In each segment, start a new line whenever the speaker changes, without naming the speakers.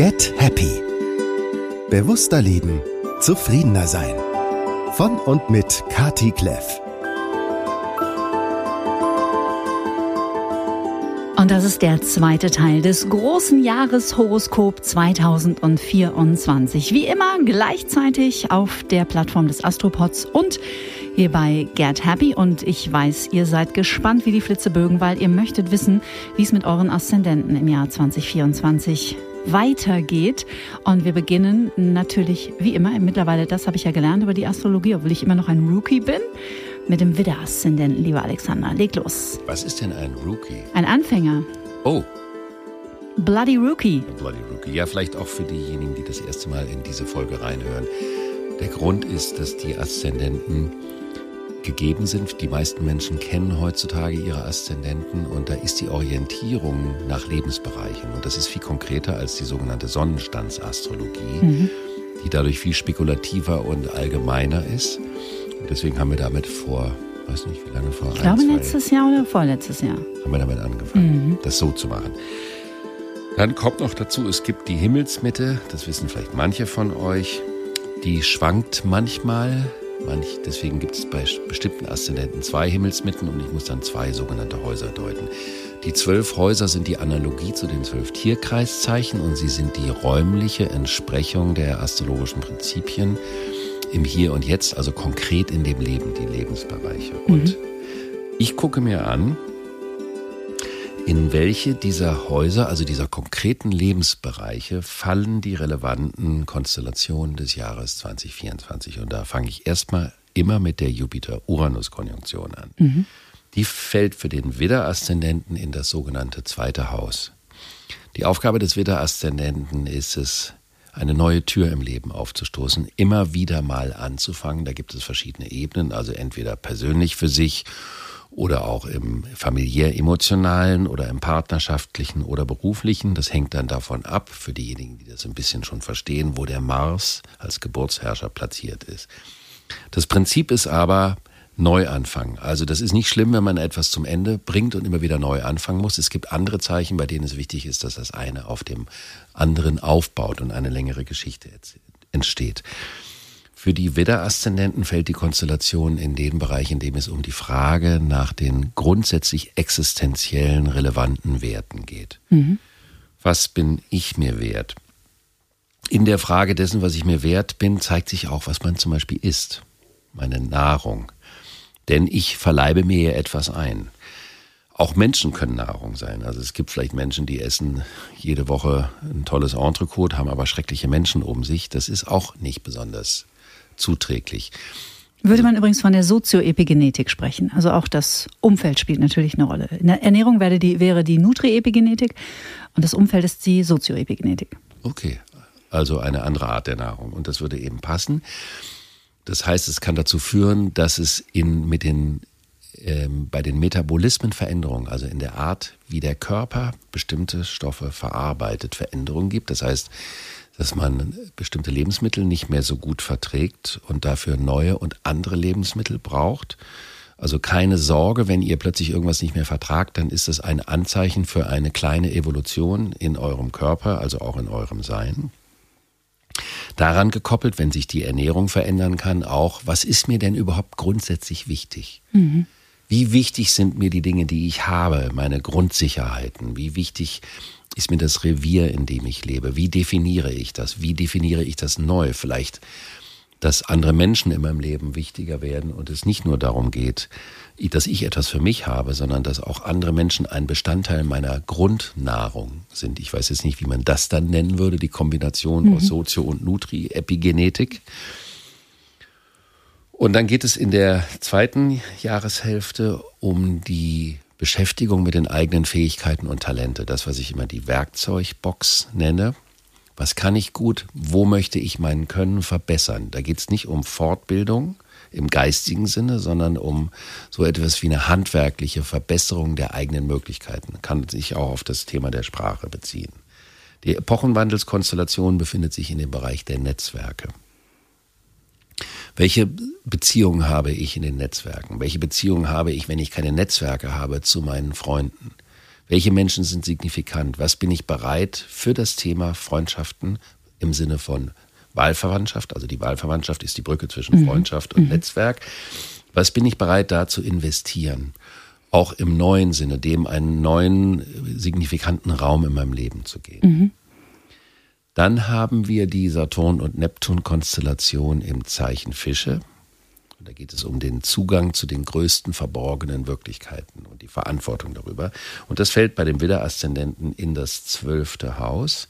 Get Happy. Bewusster leben, zufriedener sein. Von und mit Kati Kleff.
Und das ist der zweite Teil des großen Jahreshoroskop 2024. Wie immer gleichzeitig auf der Plattform des Astropods und hier bei Get Happy. Und ich weiß, ihr seid gespannt wie die Flitzebögen, weil ihr möchtet wissen, wie es mit euren Aszendenten im Jahr 2024 weitergeht. Und wir beginnen natürlich wie immer, mittlerweile, das habe ich ja gelernt über die Astrologie, obwohl ich immer noch ein Rookie bin mit dem Widder-Aszendenten, lieber Alexander. Leg los.
Was ist denn ein Rookie?
Ein Anfänger.
Oh.
Bloody Rookie.
Bloody Rookie. Ja, vielleicht auch für diejenigen, die das erste Mal in diese Folge reinhören. Der Grund ist, dass die Aszendenten gegeben sind. Die meisten Menschen kennen heutzutage ihre Aszendenten und da ist die Orientierung nach Lebensbereichen. Und das ist viel konkreter als die sogenannte Sonnenstandsastrologie, mhm. die dadurch viel spekulativer und allgemeiner ist. Deswegen haben wir damit vor, weiß nicht wie lange vor.
Ich glaube ein, letztes Jahr oder vorletztes Jahr.
Haben wir damit angefangen, mhm. das so zu machen. Dann kommt noch dazu, es gibt die Himmelsmitte, das wissen vielleicht manche von euch, die schwankt manchmal. Manch, deswegen gibt es bei bestimmten Aszendenten zwei Himmelsmitten und ich muss dann zwei sogenannte Häuser deuten. Die zwölf Häuser sind die Analogie zu den zwölf Tierkreiszeichen und sie sind die räumliche Entsprechung der astrologischen Prinzipien im Hier und Jetzt, also konkret in dem Leben, die Lebensbereiche. Mhm. Und ich gucke mir an, in welche dieser Häuser, also dieser konkreten Lebensbereiche, fallen die relevanten Konstellationen des Jahres 2024. Und da fange ich erstmal immer mit der Jupiter-Uranus-Konjunktion an. Mhm. Die fällt für den Widder-Aszendenten in das sogenannte zweite Haus. Die Aufgabe des Widder-Aszendenten ist es, eine neue Tür im Leben aufzustoßen, immer wieder mal anzufangen. Da gibt es verschiedene Ebenen, also entweder persönlich für sich oder auch im familiär-emotionalen oder im partnerschaftlichen oder beruflichen. Das hängt dann davon ab, für diejenigen, die das ein bisschen schon verstehen, wo der Mars als Geburtsherrscher platziert ist. Das Prinzip ist aber, Neuanfang. Also das ist nicht schlimm, wenn man etwas zum Ende bringt und immer wieder neu anfangen muss. Es gibt andere Zeichen, bei denen es wichtig ist, dass das eine auf dem anderen aufbaut und eine längere Geschichte entsteht. Für die Widder-Aszendenten fällt die Konstellation in den Bereich, in dem es um die Frage nach den grundsätzlich existenziellen relevanten Werten geht. Mhm. Was bin ich mir wert? In der Frage dessen, was ich mir wert bin, zeigt sich auch, was man zum Beispiel isst. Meine Nahrung, denn ich verleibe mir ja etwas ein. Auch Menschen können Nahrung sein. Also es gibt vielleicht Menschen, die essen jede Woche ein tolles Entrecote, haben aber schreckliche Menschen um sich. Das ist auch nicht besonders zuträglich.
Würde man übrigens von der Sozioepigenetik sprechen. Also auch das Umfeld spielt natürlich eine Rolle. In der Ernährung wäre die, wäre die Nutriepigenetik und das Umfeld ist die Sozioepigenetik.
Okay, also eine andere Art der Nahrung. Und das würde eben passen. Das heißt, es kann dazu führen, dass es in, mit den, ähm, bei den Metabolismen Veränderungen, also in der Art, wie der Körper bestimmte Stoffe verarbeitet, Veränderungen gibt. Das heißt, dass man bestimmte Lebensmittel nicht mehr so gut verträgt und dafür neue und andere Lebensmittel braucht. Also keine Sorge, wenn ihr plötzlich irgendwas nicht mehr vertragt, dann ist es ein Anzeichen für eine kleine Evolution in eurem Körper, also auch in eurem Sein. Daran gekoppelt, wenn sich die Ernährung verändern kann, auch, was ist mir denn überhaupt grundsätzlich wichtig? Mhm. Wie wichtig sind mir die Dinge, die ich habe, meine Grundsicherheiten? Wie wichtig ist mir das Revier, in dem ich lebe? Wie definiere ich das? Wie definiere ich das neu? Vielleicht, dass andere Menschen in meinem Leben wichtiger werden und es nicht nur darum geht, dass ich etwas für mich habe, sondern dass auch andere Menschen ein Bestandteil meiner Grundnahrung sind. Ich weiß jetzt nicht, wie man das dann nennen würde, die Kombination mhm. aus Sozio- und Nutri-Epigenetik. Und dann geht es in der zweiten Jahreshälfte um die Beschäftigung mit den eigenen Fähigkeiten und Talente. Das, was ich immer die Werkzeugbox nenne. Was kann ich gut? Wo möchte ich mein Können verbessern? Da geht es nicht um Fortbildung, im geistigen Sinne, sondern um so etwas wie eine handwerkliche Verbesserung der eigenen Möglichkeiten. Kann sich auch auf das Thema der Sprache beziehen. Die Epochenwandelskonstellation befindet sich in dem Bereich der Netzwerke. Welche Beziehungen habe ich in den Netzwerken? Welche Beziehungen habe ich, wenn ich keine Netzwerke habe, zu meinen Freunden? Welche Menschen sind signifikant? Was bin ich bereit für das Thema Freundschaften im Sinne von Wahlverwandtschaft? Also die Wahlverwandtschaft ist die Brücke zwischen mhm. Freundschaft und mhm. Netzwerk. Was bin ich bereit da zu investieren? Auch im neuen Sinne, dem einen neuen signifikanten Raum in meinem Leben zu geben. Mhm. Dann haben wir die Saturn- und Neptun-Konstellation im Zeichen Fische. Und da geht es um den Zugang zu den größten verborgenen Wirklichkeiten und die Verantwortung darüber. Und das fällt bei dem Widder-Aszendenten in das zwölfte Haus.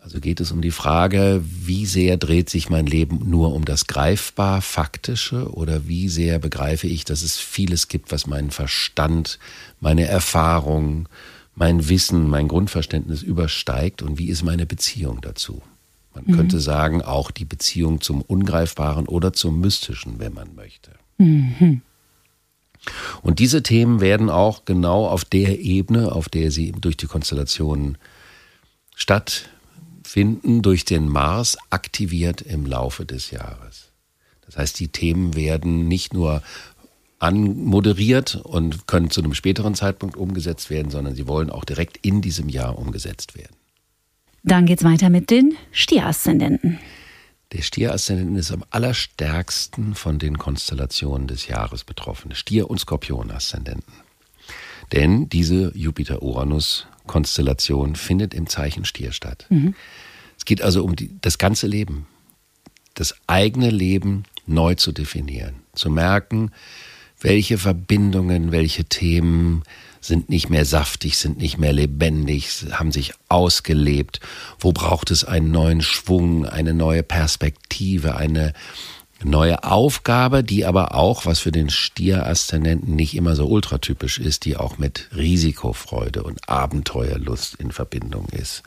Also geht es um die Frage, wie sehr dreht sich mein Leben nur um das greifbar Faktische oder wie sehr begreife ich, dass es vieles gibt, was meinen Verstand, meine Erfahrung, mein Wissen, mein Grundverständnis übersteigt und wie ist meine Beziehung dazu? Man mhm. könnte sagen, auch die Beziehung zum Ungreifbaren oder zum Mystischen, wenn man möchte. Mhm. Und diese Themen werden auch genau auf der Ebene, auf der sie durch die Konstellationen stattfinden, durch den Mars aktiviert im Laufe des Jahres. Das heißt, die Themen werden nicht nur anmoderiert und können zu einem späteren Zeitpunkt umgesetzt werden, sondern sie wollen auch direkt in diesem Jahr umgesetzt werden.
Dann geht's weiter mit den Stieraszendenten.
Der Stieraszendenten ist am allerstärksten von den Konstellationen des Jahres betroffen. Stier- und Skorpion-Aszendenten. Denn diese Jupiter-Uranus-Konstellation findet im Zeichen Stier statt. Mhm. Es geht also um die, das ganze Leben, das eigene Leben neu zu definieren, zu merken, welche Verbindungen, welche Themen sind nicht mehr saftig, sind nicht mehr lebendig, haben sich ausgelebt. Wo braucht es einen neuen Schwung, eine neue Perspektive, eine neue Aufgabe, die aber auch, was für den Stier-Aszendenten nicht immer so ultratypisch ist, die auch mit Risikofreude und Abenteuerlust in Verbindung ist.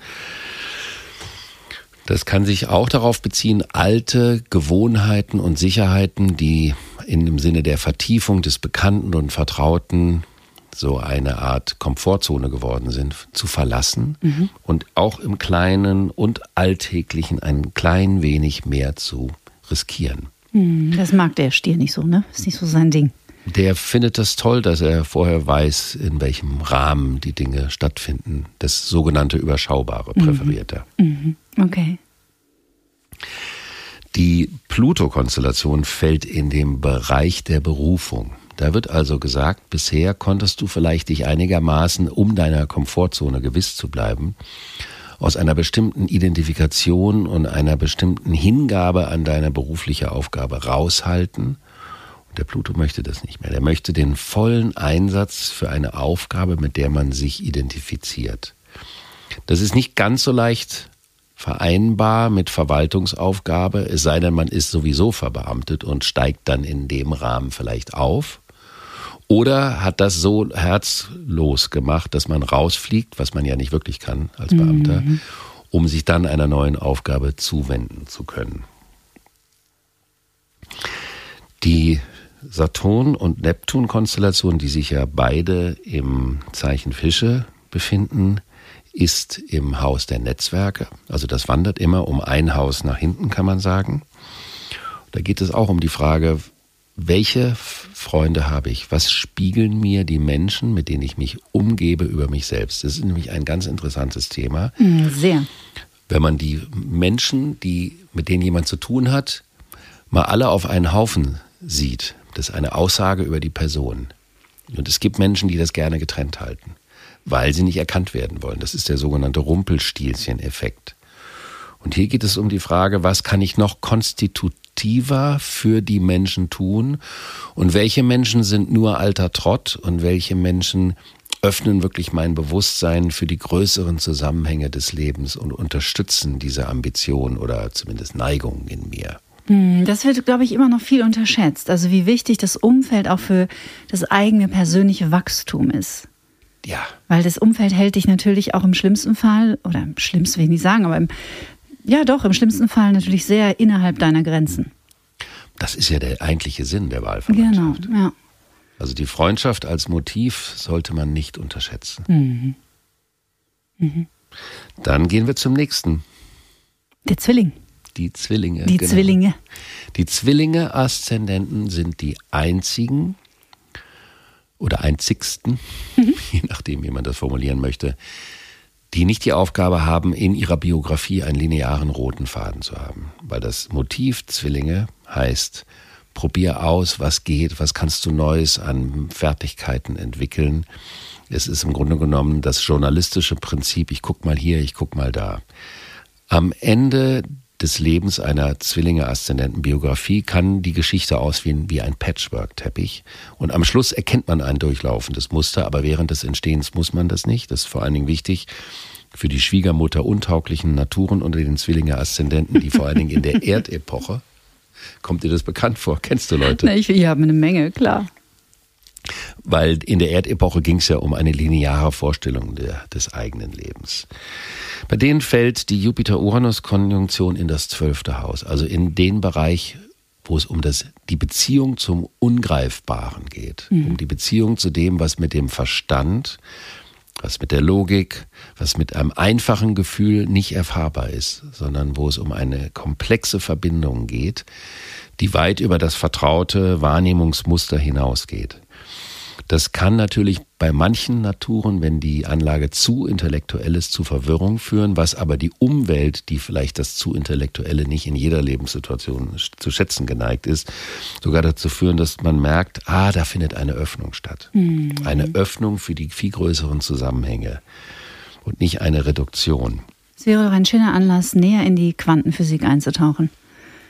Das kann sich auch darauf beziehen, alte Gewohnheiten und Sicherheiten, die in dem Sinne der Vertiefung des Bekannten und Vertrauten so eine Art Komfortzone geworden sind, zu verlassen mhm. und auch im Kleinen und Alltäglichen ein klein wenig mehr zu riskieren.
Mhm, das mag der Stier nicht so, ne? Ist nicht so sein Ding.
Der findet das toll, dass er vorher weiß, in welchem Rahmen die Dinge stattfinden. Das sogenannte Überschaubare mhm. präferiert er.
Mhm. Okay.
Die Pluto-Konstellation fällt in den Bereich der Berufung. Da wird also gesagt, bisher konntest du vielleicht dich einigermaßen, um deiner Komfortzone gewiss zu bleiben, aus einer bestimmten Identifikation und einer bestimmten Hingabe an deine berufliche Aufgabe raushalten. Und der Pluto möchte das nicht mehr. Der möchte den vollen Einsatz für eine Aufgabe, mit der man sich identifiziert. Das ist nicht ganz so leicht vereinbar mit Verwaltungsaufgabe, es sei denn, man ist sowieso verbeamtet und steigt dann in dem Rahmen vielleicht auf. Oder hat das so herzlos gemacht, dass man rausfliegt, was man ja nicht wirklich kann als Beamter, mhm. um sich dann einer neuen Aufgabe zuwenden zu können. Die Saturn- und Neptun-Konstellation, die sich ja beide im Zeichen Fische befinden, ist im Haus der Netzwerke. Also das wandert immer um ein Haus nach hinten, kann man sagen. Da geht es auch um die Frage, welche Freunde habe ich? Was spiegeln mir die Menschen, mit denen ich mich umgebe, über mich selbst? Das ist nämlich ein ganz interessantes Thema.
Mm, sehr.
Wenn man die Menschen, die, mit denen jemand zu tun hat, mal alle auf einen Haufen sieht, das ist eine Aussage über die Person. Und es gibt Menschen, die das gerne getrennt halten weil sie nicht erkannt werden wollen. Das ist der sogenannte Rumpelstilzchen-Effekt. Und hier geht es um die Frage, was kann ich noch konstitutiver für die Menschen tun und welche Menschen sind nur alter Trott und welche Menschen öffnen wirklich mein Bewusstsein für die größeren Zusammenhänge des Lebens und unterstützen diese Ambition oder zumindest Neigung in mir.
Hm, das wird, glaube ich, immer noch viel unterschätzt. Also wie wichtig das Umfeld auch für das eigene persönliche Wachstum ist.
Ja.
Weil das Umfeld hält dich natürlich auch im schlimmsten Fall, oder im schlimmsten will ich nicht sagen, aber im, ja doch, im schlimmsten Fall natürlich sehr innerhalb deiner Grenzen.
Das ist ja der eigentliche Sinn der Wahlfreundschaft.
Genau, ja.
Also die Freundschaft als Motiv sollte man nicht unterschätzen. Mhm. Mhm. Dann gehen wir zum nächsten.
Der Zwilling.
Die Zwillinge.
Die genau. Zwillinge.
Die Zwillinge-Aszendenten sind die einzigen oder einzigsten, mhm. je nachdem, wie man das formulieren möchte, die nicht die Aufgabe haben, in ihrer Biografie einen linearen roten Faden zu haben. Weil das Motiv Zwillinge heißt, probier aus, was geht, was kannst du Neues an Fertigkeiten entwickeln. Es ist im Grunde genommen das journalistische Prinzip, ich guck mal hier, ich guck mal da. Am Ende des Lebens einer Zwillinge-Aszendenten-Biografie kann die Geschichte aussehen wie ein Patchwork-Teppich. Und am Schluss erkennt man ein durchlaufendes Muster, aber während des Entstehens muss man das nicht. Das ist vor allen Dingen wichtig für die Schwiegermutter untauglichen Naturen unter den Zwillinge-Aszendenten, die vor allen Dingen in der Erdepoche, kommt dir das bekannt vor? Kennst du Leute?
Na, ich, ich habe eine Menge, klar.
Weil in der Erdepoche ging es ja um eine lineare Vorstellung der, des eigenen Lebens. Bei denen fällt die Jupiter-Uranus-Konjunktion in das zwölfte Haus, also in den Bereich, wo es um das, die Beziehung zum Ungreifbaren geht, mhm. um die Beziehung zu dem, was mit dem Verstand, was mit der Logik, was mit einem einfachen Gefühl nicht erfahrbar ist, sondern wo es um eine komplexe Verbindung geht, die weit über das vertraute Wahrnehmungsmuster hinausgeht. Das kann natürlich bei manchen Naturen, wenn die Anlage zu intellektuell ist, zu Verwirrung führen, was aber die Umwelt, die vielleicht das zu Intellektuelle nicht in jeder Lebenssituation zu schätzen geneigt ist, sogar dazu führen, dass man merkt, ah, da findet eine Öffnung statt. Mhm. Eine Öffnung für die viel größeren Zusammenhänge und nicht eine Reduktion.
Es wäre doch ein schöner Anlass, näher in die Quantenphysik einzutauchen.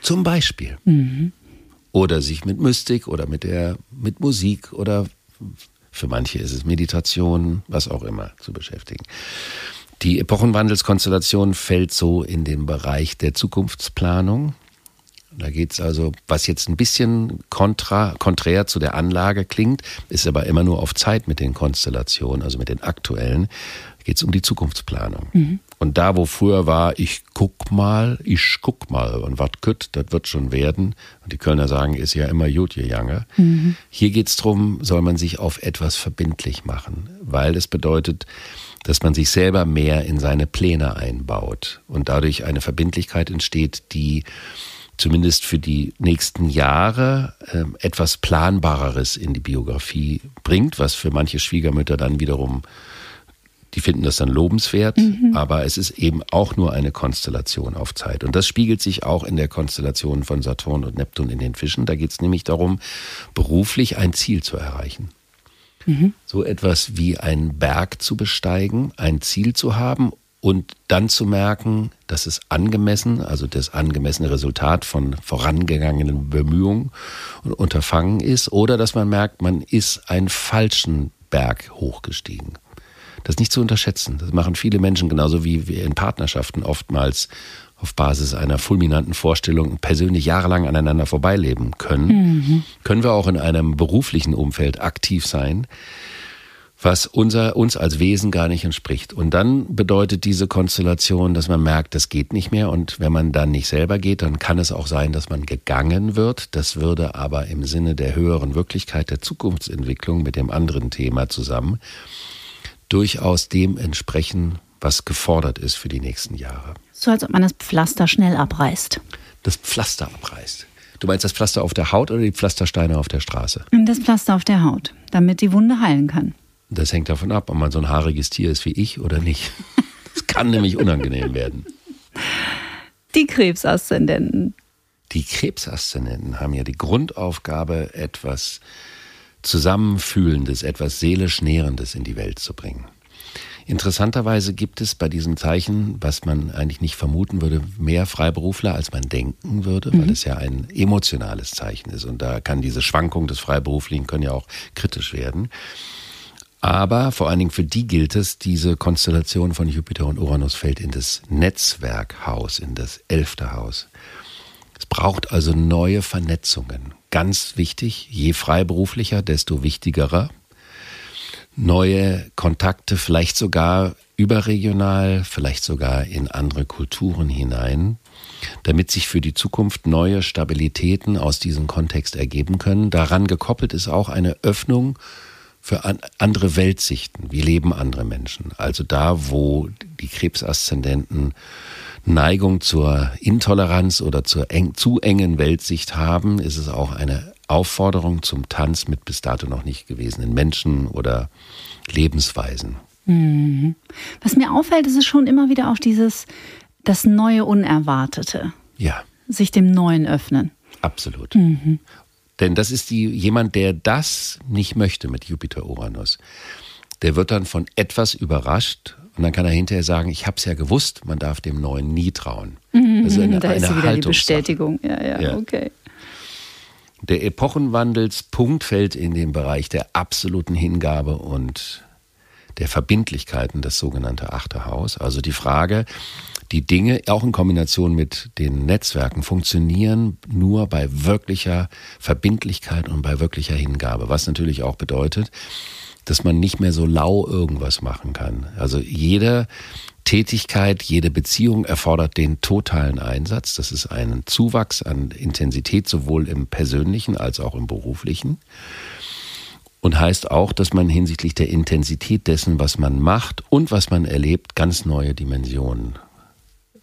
Zum Beispiel. Mhm. Oder sich mit Mystik oder mit der, mit Musik oder für manche ist es Meditation, was auch immer, zu beschäftigen. Die Epochenwandelskonstellation fällt so in den Bereich der Zukunftsplanung. Da geht es also, was jetzt ein bisschen kontra, konträr zu der Anlage klingt, ist aber immer nur auf Zeit mit den Konstellationen, also mit den aktuellen, geht es um die Zukunftsplanung. Mhm. Und da, wo früher war, ich guck mal, ich guck mal und was kütt, das wird schon werden. Und die Kölner sagen, ist ja immer gut, ihr Jange. Mhm. Hier geht es darum, soll man sich auf etwas verbindlich machen, weil es bedeutet, dass man sich selber mehr in seine Pläne einbaut und dadurch eine Verbindlichkeit entsteht, die zumindest für die nächsten Jahre äh, etwas Planbareres in die Biografie bringt, was für manche Schwiegermütter dann wiederum die finden das dann lobenswert, mhm. aber es ist eben auch nur eine Konstellation auf Zeit. Und das spiegelt sich auch in der Konstellation von Saturn und Neptun in den Fischen. Da geht es nämlich darum, beruflich ein Ziel zu erreichen. Mhm. So etwas wie einen Berg zu besteigen, ein Ziel zu haben und dann zu merken, dass es angemessen, also das angemessene Resultat von vorangegangenen Bemühungen und Unterfangen ist, oder dass man merkt, man ist einen falschen Berg hochgestiegen. Das ist nicht zu unterschätzen. Das machen viele Menschen genauso wie wir in Partnerschaften oftmals auf Basis einer fulminanten Vorstellung persönlich jahrelang aneinander vorbeileben können. Mhm. Können wir auch in einem beruflichen Umfeld aktiv sein, was unser, uns als Wesen gar nicht entspricht. Und dann bedeutet diese Konstellation, dass man merkt, das geht nicht mehr. Und wenn man dann nicht selber geht, dann kann es auch sein, dass man gegangen wird. Das würde aber im Sinne der höheren Wirklichkeit der Zukunftsentwicklung mit dem anderen Thema zusammen durchaus dem entsprechen, was gefordert ist für die nächsten Jahre.
So als ob man das Pflaster schnell abreißt.
Das Pflaster abreißt. Du meinst das Pflaster auf der Haut oder die Pflastersteine auf der Straße?
Das Pflaster auf der Haut, damit die Wunde heilen kann.
Das hängt davon ab, ob man so ein haariges Tier ist wie ich oder nicht. Das kann nämlich unangenehm werden.
Die Krebsaszendenten.
Die Krebsaszendenten haben ja die Grundaufgabe, etwas Zusammenfühlendes, etwas seelisch Nährendes in die Welt zu bringen. Interessanterweise gibt es bei diesem Zeichen, was man eigentlich nicht vermuten würde, mehr Freiberufler, als man denken würde, weil mhm. es ja ein emotionales Zeichen ist. Und da kann diese Schwankung des Freiberuflichen können ja auch kritisch werden. Aber vor allen Dingen für die gilt es, diese Konstellation von Jupiter und Uranus fällt in das Netzwerkhaus, in das elfte Haus. Es braucht also neue Vernetzungen. Ganz wichtig, je freiberuflicher, desto wichtigerer. Neue Kontakte, vielleicht sogar überregional, vielleicht sogar in andere Kulturen hinein, damit sich für die Zukunft neue Stabilitäten aus diesem Kontext ergeben können. Daran gekoppelt ist auch eine Öffnung für andere Weltsichten. Wie leben andere Menschen? Also da, wo die Krebsaszendenten Neigung zur Intoleranz oder zur eng, zu engen Weltsicht haben, ist es auch eine Aufforderung zum Tanz mit bis dato noch nicht gewesenen Menschen oder Lebensweisen.
Mhm. Was mir auffällt, ist es schon immer wieder auch dieses, das neue Unerwartete.
Ja.
Sich dem Neuen öffnen.
Absolut. Mhm. Denn das ist die, jemand, der das nicht möchte mit Jupiter-Uranus. Der wird dann von etwas überrascht und dann kann er hinterher sagen, ich habe es ja gewusst, man darf dem Neuen nie trauen.
Mhm, das ist eine, da ist eine wieder die Bestätigung. Ja, ja, ja, okay.
Der Epochenwandelspunkt fällt in den Bereich der absoluten Hingabe und der Verbindlichkeiten, das sogenannte achte Haus. Also die Frage, die Dinge auch in Kombination mit den Netzwerken funktionieren nur bei wirklicher Verbindlichkeit und bei wirklicher Hingabe, was natürlich auch bedeutet, dass man nicht mehr so lau irgendwas machen kann. Also jede Tätigkeit, jede Beziehung erfordert den totalen Einsatz. Das ist ein Zuwachs an Intensität sowohl im persönlichen als auch im beruflichen. Und heißt auch, dass man hinsichtlich der Intensität dessen, was man macht und was man erlebt, ganz neue Dimensionen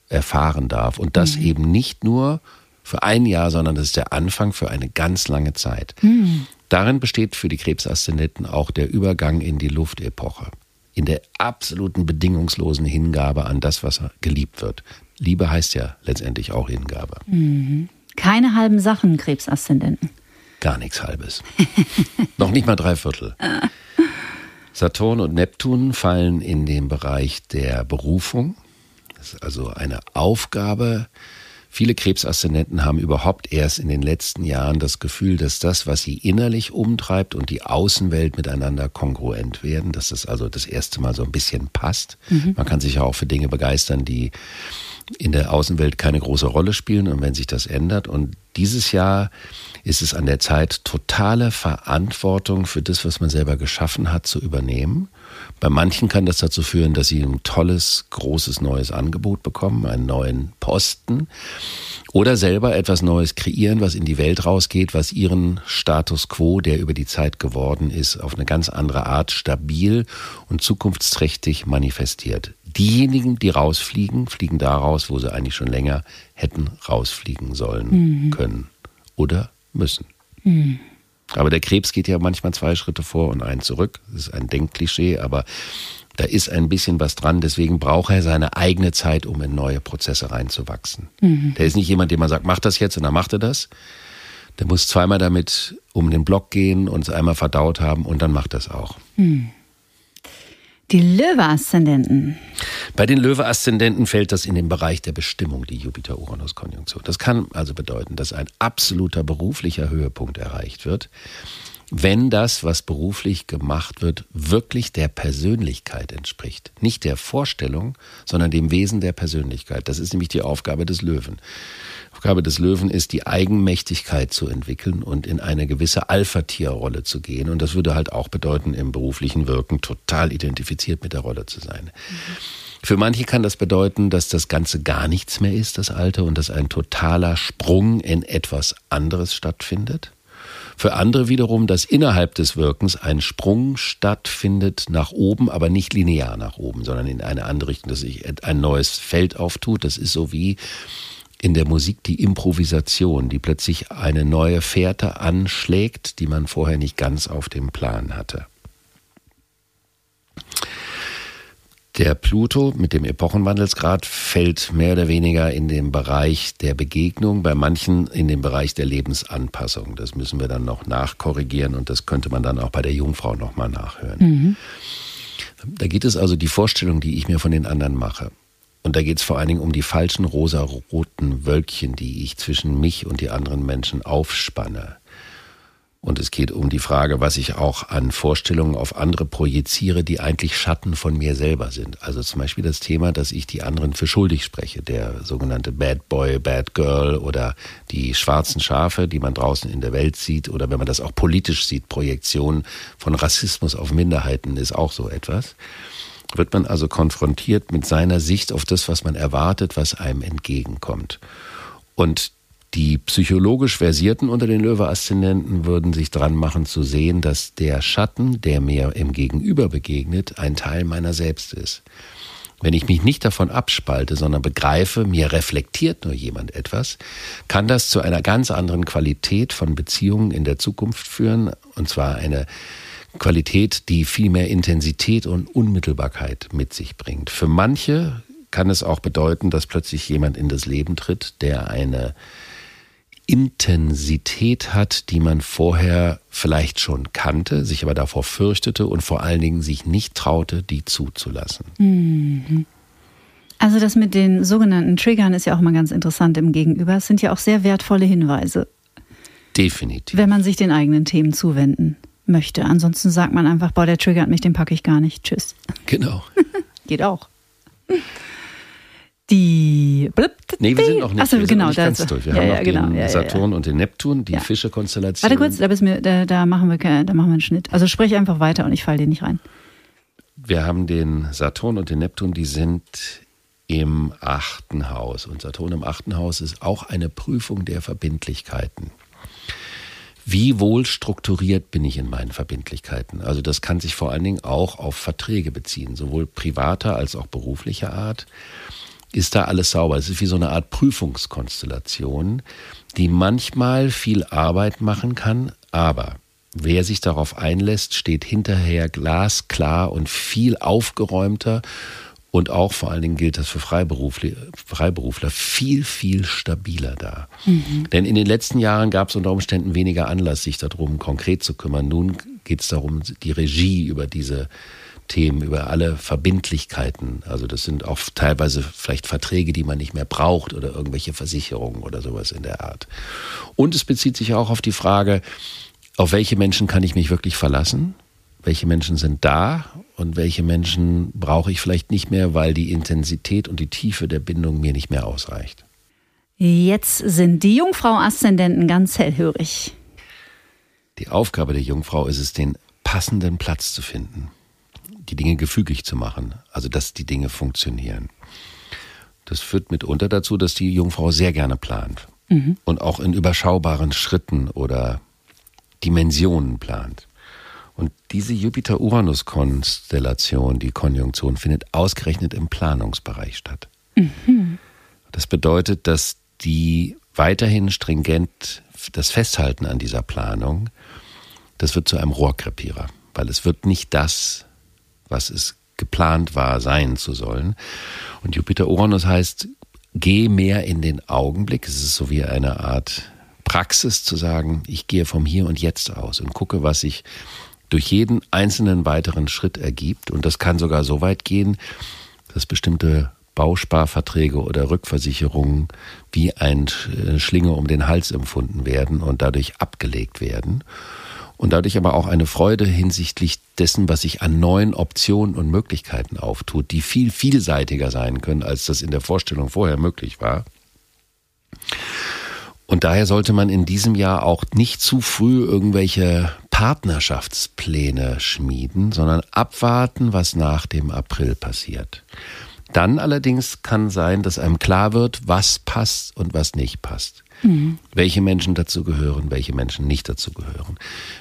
erfahren darf. Und das mhm. eben nicht nur für ein Jahr, sondern das ist der Anfang für eine ganz lange Zeit. Mhm. Darin besteht für die Krebsaszendenten auch der Übergang in die Luftepoche, in der absoluten bedingungslosen Hingabe an das, was geliebt wird. Liebe heißt ja letztendlich auch Hingabe.
Mhm. Keine halben Sachen, Krebsaszendenten.
Gar nichts Halbes. Noch nicht mal drei Viertel. Saturn und Neptun fallen in den Bereich der Berufung. Das ist also eine Aufgabe, Viele Krebsaszendenten haben überhaupt erst in den letzten Jahren das Gefühl, dass das, was sie innerlich umtreibt und die Außenwelt miteinander kongruent werden, dass das also das erste Mal so ein bisschen passt. Mhm. Man kann sich ja auch für Dinge begeistern, die in der Außenwelt keine große Rolle spielen und wenn sich das ändert. Und dieses Jahr ist es an der Zeit, totale Verantwortung für das, was man selber geschaffen hat, zu übernehmen bei manchen kann das dazu führen, dass sie ein tolles, großes neues Angebot bekommen, einen neuen Posten oder selber etwas Neues kreieren, was in die Welt rausgeht, was ihren Status quo, der über die Zeit geworden ist, auf eine ganz andere Art stabil und zukunftsträchtig manifestiert. Diejenigen, die rausfliegen, fliegen da raus, wo sie eigentlich schon länger hätten rausfliegen sollen mhm. können oder müssen. Mhm. Aber der Krebs geht ja manchmal zwei Schritte vor und einen zurück. Das ist ein Denkklischee, aber da ist ein bisschen was dran. Deswegen braucht er seine eigene Zeit, um in neue Prozesse reinzuwachsen. Mhm. Der ist nicht jemand, dem man sagt, mach das jetzt und dann macht er das. Der muss zweimal damit um den Block gehen und es einmal verdaut haben und dann macht das auch. Mhm.
Die Löwe-Aszendenten.
Bei den Löwe-Aszendenten fällt das in den Bereich der Bestimmung, die Jupiter-Uranus-Konjunktion. Das kann also bedeuten, dass ein absoluter beruflicher Höhepunkt erreicht wird, wenn das, was beruflich gemacht wird, wirklich der Persönlichkeit entspricht. Nicht der Vorstellung, sondern dem Wesen der Persönlichkeit. Das ist nämlich die Aufgabe des Löwen. Aufgabe des Löwen ist, die Eigenmächtigkeit zu entwickeln und in eine gewisse Alpha-Tier-Rolle zu gehen. Und das würde halt auch bedeuten, im beruflichen Wirken total identifiziert mit der Rolle zu sein. Mhm. Für manche kann das bedeuten, dass das Ganze gar nichts mehr ist, das Alte, und dass ein totaler Sprung in etwas anderes stattfindet. Für andere wiederum, dass innerhalb des Wirkens ein Sprung stattfindet nach oben, aber nicht linear nach oben, sondern in eine andere Richtung, dass sich ein neues Feld auftut. Das ist so wie in der Musik die Improvisation, die plötzlich eine neue Fährte anschlägt, die man vorher nicht ganz auf dem Plan hatte. Der Pluto mit dem Epochenwandelsgrad fällt mehr oder weniger in den Bereich der Begegnung, bei manchen in den Bereich der Lebensanpassung. Das müssen wir dann noch nachkorrigieren und das könnte man dann auch bei der Jungfrau nochmal nachhören. Mhm. Da geht es also die Vorstellung, die ich mir von den anderen mache. Und da geht es vor allen Dingen um die falschen rosaroten Wölkchen, die ich zwischen mich und die anderen Menschen aufspanne. Und es geht um die Frage, was ich auch an Vorstellungen auf andere projiziere, die eigentlich Schatten von mir selber sind. Also zum Beispiel das Thema, dass ich die anderen für schuldig spreche. Der sogenannte Bad Boy, Bad Girl oder die schwarzen Schafe, die man draußen in der Welt sieht. Oder wenn man das auch politisch sieht, Projektion von Rassismus auf Minderheiten ist auch so etwas wird man also konfrontiert mit seiner Sicht auf das, was man erwartet, was einem entgegenkommt. Und die psychologisch Versierten unter den Löwe-Aszendenten würden sich dran machen zu sehen, dass der Schatten, der mir im Gegenüber begegnet, ein Teil meiner selbst ist. Wenn ich mich nicht davon abspalte, sondern begreife, mir reflektiert nur jemand etwas, kann das zu einer ganz anderen Qualität von Beziehungen in der Zukunft führen. Und zwar eine Qualität, die viel mehr Intensität und Unmittelbarkeit mit sich bringt. Für manche kann es auch bedeuten, dass plötzlich jemand in das Leben tritt, der eine Intensität hat, die man vorher vielleicht schon kannte, sich aber davor fürchtete und vor allen Dingen sich nicht traute, die zuzulassen.
Mhm. Also das mit den sogenannten Triggern ist ja auch mal ganz interessant im Gegenüber. Es sind ja auch sehr wertvolle Hinweise.
Definitiv.
Wenn man sich den eigenen Themen zuwenden möchte. Ansonsten sagt man einfach, boah, der triggert mich, den packe ich gar nicht. Tschüss.
Genau.
Geht auch. Die.
Nee, wir sind noch nicht,
Achso,
wir
genau,
sind noch ganz durch. Wir ja, haben noch genau, den ja, Saturn und den Neptun, die Fische-Konstellation.
Warte kurz, da, wir, da, da, machen wir, da machen wir einen Schnitt. Also sprich einfach weiter und ich falle dir nicht rein.
Wir haben den Saturn und den Neptun, die sind im achten Haus. Und Saturn im achten Haus ist auch eine Prüfung der Verbindlichkeiten. Wie wohl strukturiert bin ich in meinen Verbindlichkeiten? Also das kann sich vor allen Dingen auch auf Verträge beziehen, sowohl privater als auch beruflicher Art ist da alles sauber. Es ist wie so eine Art Prüfungskonstellation, die manchmal viel Arbeit machen kann, aber wer sich darauf einlässt, steht hinterher glasklar und viel aufgeräumter und auch vor allen Dingen gilt das für Freiberufler, Freiberufler viel, viel stabiler da. Mhm. Denn in den letzten Jahren gab es unter Umständen weniger Anlass, sich darum konkret zu kümmern. Nun geht es darum, die Regie über diese Themen, über alle Verbindlichkeiten. Also das sind auch teilweise vielleicht Verträge, die man nicht mehr braucht oder irgendwelche Versicherungen oder sowas in der Art. Und es bezieht sich auch auf die Frage, auf welche Menschen kann ich mich wirklich verlassen? Welche Menschen sind da und welche Menschen brauche ich vielleicht nicht mehr, weil die Intensität und die Tiefe der Bindung mir nicht mehr ausreicht?
Jetzt sind die Jungfrau-Aszendenten ganz hellhörig.
Die Aufgabe der Jungfrau ist es, den passenden Platz zu finden die Dinge gefügig zu machen, also dass die Dinge funktionieren. Das führt mitunter dazu, dass die Jungfrau sehr gerne plant mhm. und auch in überschaubaren Schritten oder Dimensionen plant. Und diese Jupiter-Uranus-Konstellation, die Konjunktion, findet ausgerechnet im Planungsbereich statt. Mhm. Das bedeutet, dass die weiterhin stringent das Festhalten an dieser Planung, das wird zu einem Rohrkrepierer, weil es wird nicht das was es geplant war, sein zu sollen. Und Jupiter-Uranus heißt, geh mehr in den Augenblick. Es ist so wie eine Art Praxis zu sagen, ich gehe vom Hier und Jetzt aus und gucke, was sich durch jeden einzelnen weiteren Schritt ergibt. Und das kann sogar so weit gehen, dass bestimmte Bausparverträge oder Rückversicherungen wie ein Schlinge um den Hals empfunden werden und dadurch abgelegt werden und dadurch aber auch eine Freude hinsichtlich dessen, was sich an neuen Optionen und Möglichkeiten auftut, die viel vielseitiger sein können, als das in der Vorstellung vorher möglich war. Und daher sollte man in diesem Jahr auch nicht zu früh irgendwelche Partnerschaftspläne schmieden, sondern abwarten, was nach dem April passiert. Dann allerdings kann sein, dass einem klar wird, was passt und was nicht passt. Mhm. Welche Menschen dazu gehören, welche Menschen nicht dazu gehören.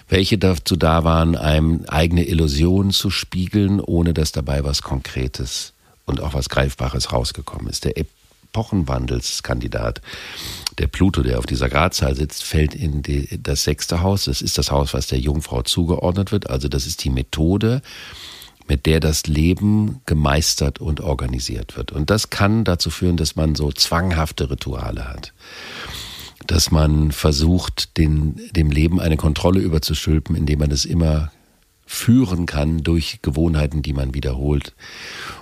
Welche dazu da waren, einem eigene Illusionen zu spiegeln, ohne dass dabei was Konkretes und auch was Greifbares rausgekommen ist. Der Epochenwandelskandidat, der Pluto, der auf dieser Gradzahl sitzt, fällt in die, das sechste Haus. Das ist das Haus, was der Jungfrau zugeordnet wird. Also das ist die Methode, mit der das Leben gemeistert und organisiert wird. Und das kann dazu führen, dass man so zwanghafte Rituale hat dass man versucht, den, dem Leben eine Kontrolle überzuschülpen, indem man es immer führen kann durch Gewohnheiten, die man wiederholt.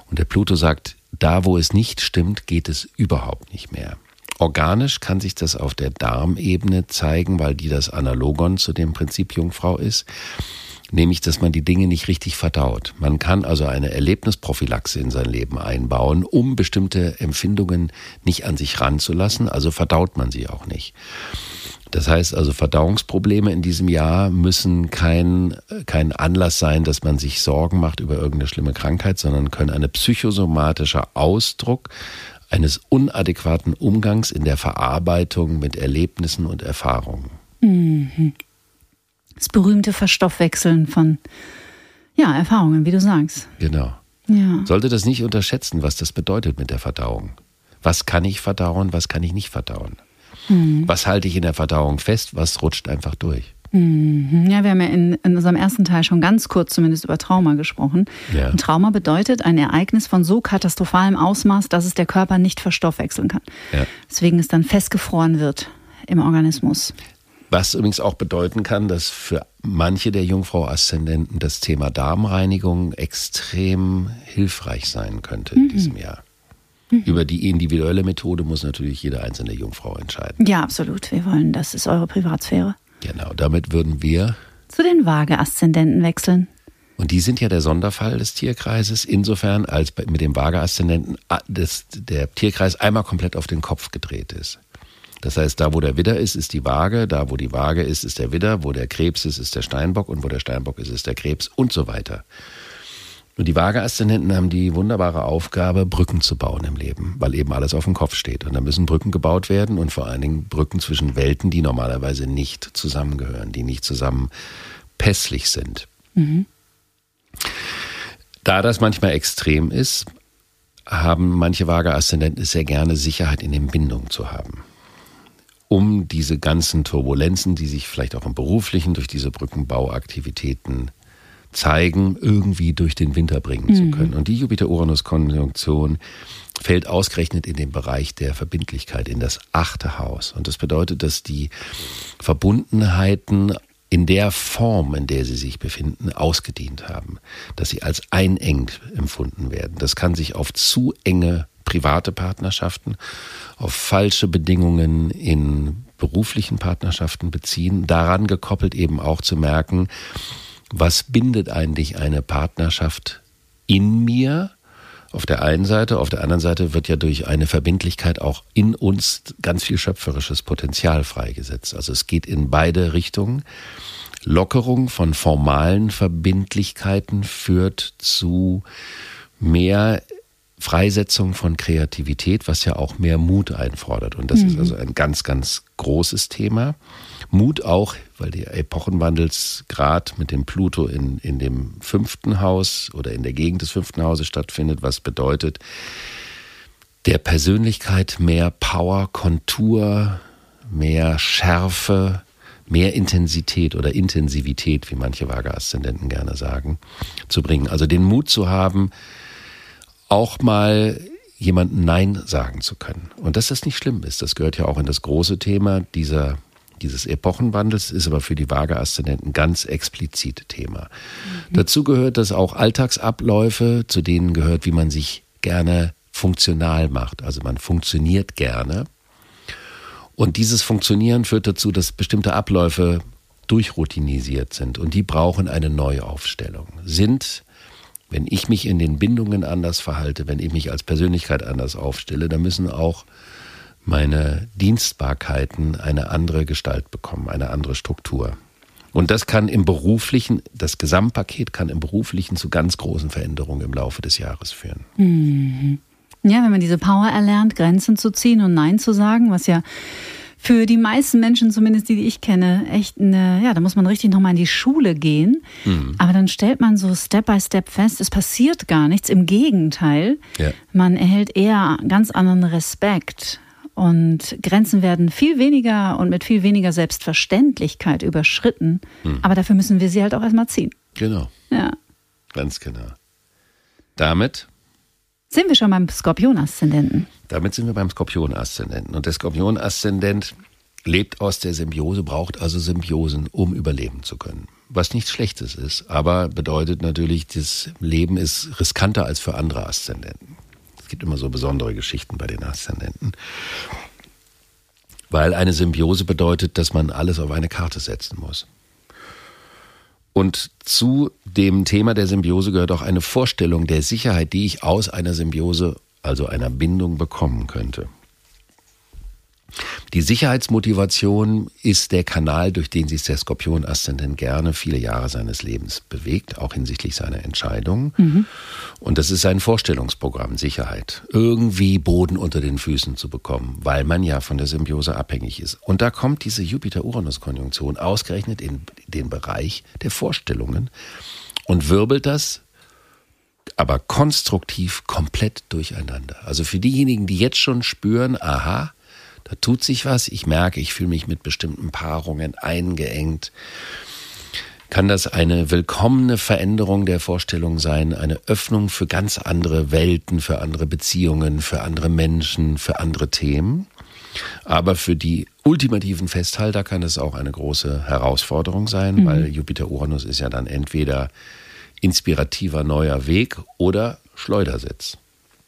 Und der Pluto sagt, da wo es nicht stimmt, geht es überhaupt nicht mehr. Organisch kann sich das auf der Darmebene zeigen, weil die das Analogon zu dem Prinzip Jungfrau ist nämlich dass man die Dinge nicht richtig verdaut. Man kann also eine Erlebnisprophylaxe in sein Leben einbauen, um bestimmte Empfindungen nicht an sich ranzulassen, also verdaut man sie auch nicht. Das heißt also, Verdauungsprobleme in diesem Jahr müssen kein, kein Anlass sein, dass man sich Sorgen macht über irgendeine schlimme Krankheit, sondern können ein psychosomatischer Ausdruck eines unadäquaten Umgangs in der Verarbeitung mit Erlebnissen und Erfahrungen.
Mhm. Das berühmte Verstoffwechseln von ja, Erfahrungen, wie du sagst.
Genau. Ja. Sollte das nicht unterschätzen, was das bedeutet mit der Verdauung. Was kann ich verdauen, was kann ich nicht verdauen? Mhm. Was halte ich in der Verdauung fest, was rutscht einfach durch?
Mhm. Ja, wir haben ja in, in, unserem ersten Teil schon ganz kurz zumindest über Trauma gesprochen. Ja. Und Trauma bedeutet ein Ereignis von so katastrophalem Ausmaß, dass es der Körper nicht verstoffwechseln kann. Ja. Deswegen es dann festgefroren wird im Organismus.
Was übrigens auch bedeuten kann, dass für manche der Jungfrau-Aszendenten das Thema Darmreinigung extrem hilfreich sein könnte in mhm. diesem Jahr. Mhm. Über die individuelle Methode muss natürlich jede einzelne Jungfrau entscheiden.
Ja, absolut. Wir wollen, das ist eure Privatsphäre.
Genau, damit würden wir
zu den Waage-Aszendenten wechseln.
Und die sind ja der Sonderfall des Tierkreises, insofern als mit dem Waage-Aszendenten der Tierkreis einmal komplett auf den Kopf gedreht ist. Das heißt, da wo der Widder ist, ist die Waage, da wo die Waage ist, ist der Widder, wo der Krebs ist, ist der Steinbock und wo der Steinbock ist, ist der Krebs und so weiter. Und die Waage-Aszendenten haben die wunderbare Aufgabe, Brücken zu bauen im Leben, weil eben alles auf dem Kopf steht. Und da müssen Brücken gebaut werden und vor allen Dingen Brücken zwischen Welten, die normalerweise nicht zusammengehören, die nicht zusammen pässlich sind. Mhm. Da das manchmal extrem ist, haben manche Waage-Aszendenten sehr gerne Sicherheit in den Bindungen zu haben um diese ganzen Turbulenzen, die sich vielleicht auch im beruflichen durch diese Brückenbauaktivitäten zeigen, irgendwie durch den Winter bringen mhm. zu können. Und die Jupiter-Uranus-Konjunktion fällt ausgerechnet in den Bereich der Verbindlichkeit, in das achte Haus. Und das bedeutet, dass die Verbundenheiten in der Form, in der sie sich befinden, ausgedient haben, dass sie als einengt empfunden werden. Das kann sich auf zu enge private Partnerschaften, auf falsche Bedingungen in beruflichen Partnerschaften beziehen. Daran gekoppelt eben auch zu merken, was bindet eigentlich eine Partnerschaft in mir? Auf der einen Seite, auf der anderen Seite wird ja durch eine Verbindlichkeit auch in uns ganz viel schöpferisches Potenzial freigesetzt. Also es geht in beide Richtungen. Lockerung von formalen Verbindlichkeiten führt zu mehr Freisetzung von Kreativität, was ja auch mehr Mut einfordert. Und das mhm. ist also ein ganz, ganz großes Thema. Mut auch, weil der Epochenwandelsgrad mit dem Pluto in, in dem fünften Haus oder in der Gegend des fünften Hauses stattfindet, was bedeutet, der Persönlichkeit mehr Power, Kontur, mehr Schärfe, mehr Intensität oder Intensivität, wie manche Vaga-Aszendenten gerne sagen, zu bringen. Also den Mut zu haben, auch mal jemandem Nein sagen zu können. Und dass das nicht schlimm ist, das gehört ja auch in das große Thema dieser, dieses Epochenwandels, ist aber für die Waage-Aszendenten ganz explizit Thema. Mhm. Dazu gehört, dass auch Alltagsabläufe, zu denen gehört, wie man sich gerne funktional macht. Also man funktioniert gerne. Und dieses Funktionieren führt dazu, dass bestimmte Abläufe durchroutinisiert sind und die brauchen eine Neuaufstellung. Sind wenn ich mich in den Bindungen anders verhalte, wenn ich mich als Persönlichkeit anders aufstelle, dann müssen auch meine Dienstbarkeiten eine andere Gestalt bekommen, eine andere Struktur. Und das kann im beruflichen, das Gesamtpaket kann im beruflichen zu ganz großen Veränderungen im Laufe des Jahres führen.
Mhm. Ja, wenn man diese Power erlernt, Grenzen zu ziehen und Nein zu sagen, was ja für die meisten Menschen, zumindest die, die ich kenne, echt eine, ja, da muss man richtig nochmal in die Schule gehen. Mhm. Aber dann stellt man so Step by Step fest, es passiert gar nichts. Im Gegenteil, ja. man erhält eher ganz anderen Respekt. Und Grenzen werden viel weniger und mit viel weniger Selbstverständlichkeit überschritten. Mhm. Aber dafür müssen wir sie halt auch erstmal ziehen.
Genau.
Ja.
Ganz genau. Damit
sind wir schon beim Skorpion-Aszendenten.
Damit sind wir beim Skorpion-Aszendenten. Und der Skorpion-Aszendent lebt aus der Symbiose, braucht also Symbiosen, um überleben zu können. Was nichts Schlechtes ist, aber bedeutet natürlich, das Leben ist riskanter als für andere Aszendenten. Es gibt immer so besondere Geschichten bei den Aszendenten. Weil eine Symbiose bedeutet, dass man alles auf eine Karte setzen muss. Und zu dem Thema der Symbiose gehört auch eine Vorstellung der Sicherheit, die ich aus einer Symbiose also einer Bindung bekommen könnte. Die Sicherheitsmotivation ist der Kanal, durch den sich der Skorpion-Aszendent gerne viele Jahre seines Lebens bewegt, auch hinsichtlich seiner Entscheidungen. Mhm. Und das ist sein Vorstellungsprogramm, Sicherheit. Irgendwie Boden unter den Füßen zu bekommen, weil man ja von der Symbiose abhängig ist. Und da kommt diese Jupiter-Uranus-Konjunktion ausgerechnet in den Bereich der Vorstellungen und wirbelt das aber konstruktiv komplett durcheinander. Also für diejenigen, die jetzt schon spüren, aha, da tut sich was, ich merke, ich fühle mich mit bestimmten Paarungen eingeengt, kann das eine willkommene Veränderung der Vorstellung sein, eine Öffnung für ganz andere Welten, für andere Beziehungen, für andere Menschen, für andere Themen. Aber für die ultimativen Festhalter kann es auch eine große Herausforderung sein, mhm. weil Jupiter-Uranus ist ja dann entweder inspirativer neuer Weg oder Schleudersitz.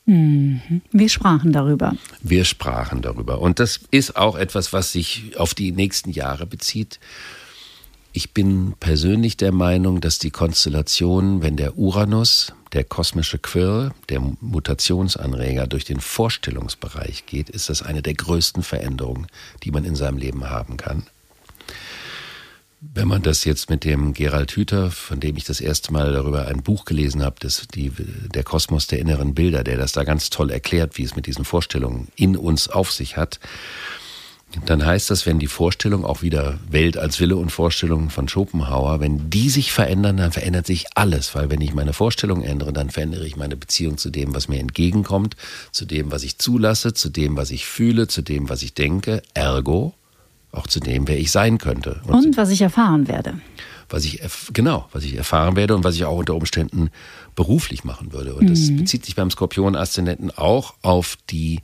Mhm. Wir sprachen darüber.
Wir sprachen darüber. Und das ist auch etwas, was sich auf die nächsten Jahre bezieht. Ich bin persönlich der Meinung, dass die Konstellation, wenn der Uranus, der kosmische Quirl, der Mutationsanreger durch den Vorstellungsbereich geht, ist das eine der größten Veränderungen, die man in seinem Leben haben kann. Wenn man das jetzt mit dem Gerald Hüther, von dem ich das erste Mal darüber ein Buch gelesen habe, das, die, der Kosmos der inneren Bilder, der das da ganz toll erklärt, wie es mit diesen Vorstellungen in uns auf sich hat, dann heißt das, wenn die Vorstellung auch wieder Welt als Wille und Vorstellung von Schopenhauer, wenn die sich verändern, dann verändert sich alles, weil wenn ich meine Vorstellung ändere, dann verändere ich meine Beziehung zu dem, was mir entgegenkommt, zu dem, was ich zulasse, zu dem, was ich fühle, zu dem, was ich denke, ergo auch zu dem, wer ich sein könnte.
Und, und was ich erfahren werde.
Was ich, genau, was ich erfahren werde und was ich auch unter Umständen beruflich machen würde. Und mhm. das bezieht sich beim Skorpion-Aszendenten auch auf die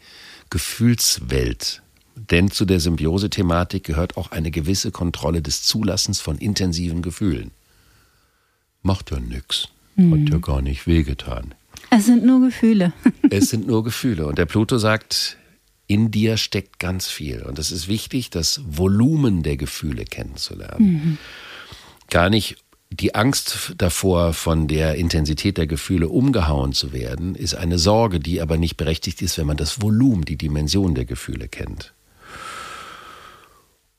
Gefühlswelt denn zu der Symbiose-Thematik gehört auch eine gewisse Kontrolle des Zulassens von intensiven Gefühlen. Macht ja nix. Mhm. Hat ja gar nicht wehgetan.
Es sind nur Gefühle.
es sind nur Gefühle. Und der Pluto sagt, in dir steckt ganz viel. Und es ist wichtig, das Volumen der Gefühle kennenzulernen. Mhm. Gar nicht die Angst davor, von der Intensität der Gefühle umgehauen zu werden, ist eine Sorge, die aber nicht berechtigt ist, wenn man das Volumen, die Dimension der Gefühle kennt.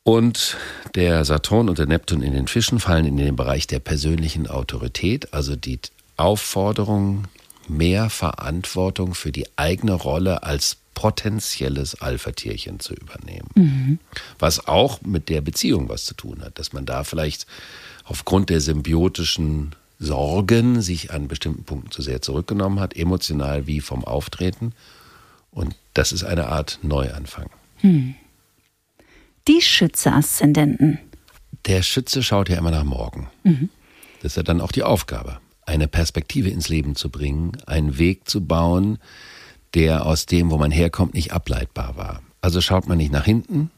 Und der Saturn und der Neptun in den Fischen fallen in den Bereich der persönlichen Autorität, also die Aufforderung, mehr Verantwortung für die eigene Rolle als potenzielles Alpha-Tierchen zu übernehmen. Mhm. Was auch mit der Beziehung was zu tun hat, dass man da vielleicht aufgrund der symbiotischen Sorgen sich an bestimmten Punkten zu sehr zurückgenommen hat, emotional wie vom Auftreten. Und das ist eine Art Neuanfang. Mhm
die Schütze-Aszendenten?
Der Schütze schaut ja immer nach morgen. Mhm. Das ist ja dann auch die Aufgabe, eine Perspektive ins Leben zu bringen, einen Weg zu bauen, der aus dem, wo man herkommt, nicht ableitbar war. Also schaut man nicht nach hinten,